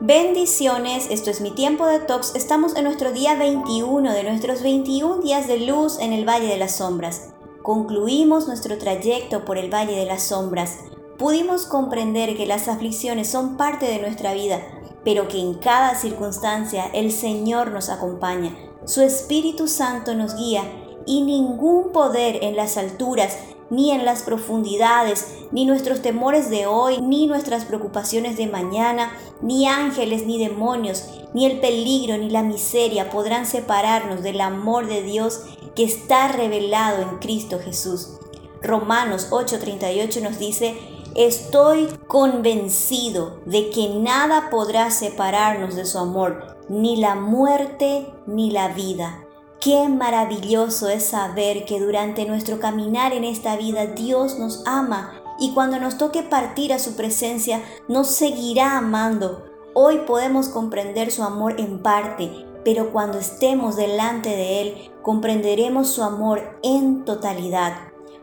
Bendiciones, esto es mi tiempo de tox. Estamos en nuestro día 21 de nuestros 21 días de luz en el Valle de las Sombras. Concluimos nuestro trayecto por el Valle de las Sombras. Pudimos comprender que las aflicciones son parte de nuestra vida, pero que en cada circunstancia el Señor nos acompaña. Su Espíritu Santo nos guía y ningún poder en las alturas ni en las profundidades, ni nuestros temores de hoy, ni nuestras preocupaciones de mañana, ni ángeles, ni demonios, ni el peligro, ni la miseria podrán separarnos del amor de Dios que está revelado en Cristo Jesús. Romanos 8:38 nos dice, estoy convencido de que nada podrá separarnos de su amor, ni la muerte, ni la vida Qué maravilloso es saber que durante nuestro caminar en esta vida Dios nos ama y cuando nos toque partir a su presencia nos seguirá amando. Hoy podemos comprender su amor en parte, pero cuando estemos delante de Él comprenderemos su amor en totalidad.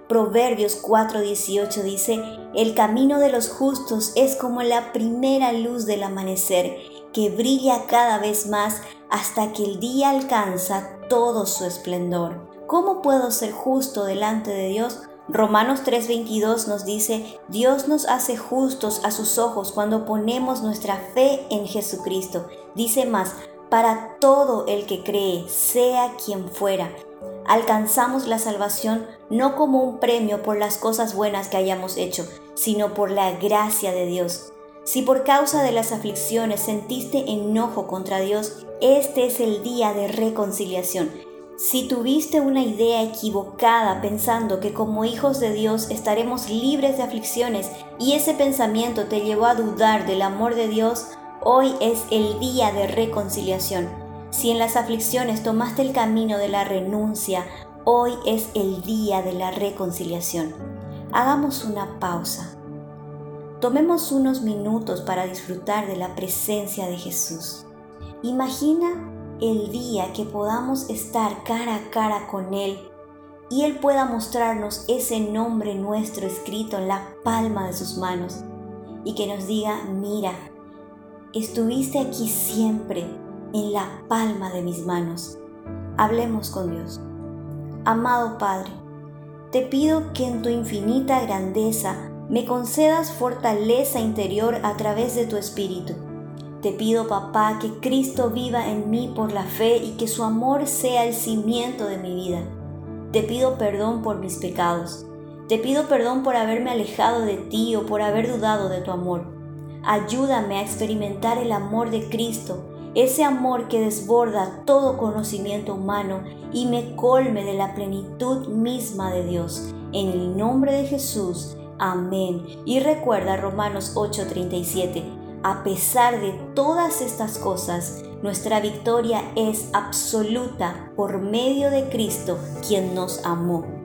Proverbios 4:18 dice, El camino de los justos es como la primera luz del amanecer, que brilla cada vez más hasta que el día alcanza todo su esplendor. ¿Cómo puedo ser justo delante de Dios? Romanos 3:22 nos dice, Dios nos hace justos a sus ojos cuando ponemos nuestra fe en Jesucristo. Dice más, para todo el que cree, sea quien fuera. Alcanzamos la salvación no como un premio por las cosas buenas que hayamos hecho, sino por la gracia de Dios. Si por causa de las aflicciones sentiste enojo contra Dios, este es el día de reconciliación. Si tuviste una idea equivocada pensando que como hijos de Dios estaremos libres de aflicciones y ese pensamiento te llevó a dudar del amor de Dios, hoy es el día de reconciliación. Si en las aflicciones tomaste el camino de la renuncia, hoy es el día de la reconciliación. Hagamos una pausa Tomemos unos minutos para disfrutar de la presencia de Jesús. Imagina el día que podamos estar cara a cara con Él y Él pueda mostrarnos ese nombre nuestro escrito en la palma de sus manos y que nos diga, mira, estuviste aquí siempre en la palma de mis manos. Hablemos con Dios. Amado Padre, te pido que en tu infinita grandeza me concedas fortaleza interior a través de tu Espíritu. Te pido, papá, que Cristo viva en mí por la fe y que su amor sea el cimiento de mi vida. Te pido perdón por mis pecados. Te pido perdón por haberme alejado de ti o por haber dudado de tu amor. Ayúdame a experimentar el amor de Cristo, ese amor que desborda todo conocimiento humano y me colme de la plenitud misma de Dios. En el nombre de Jesús. Amén. Y recuerda Romanos 8:37, a pesar de todas estas cosas, nuestra victoria es absoluta por medio de Cristo, quien nos amó.